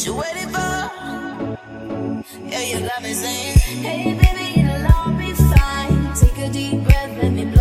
what you waiting for? Yeah, your love is in. Hey, baby, it'll all be fine. Take a deep breath, let me blow.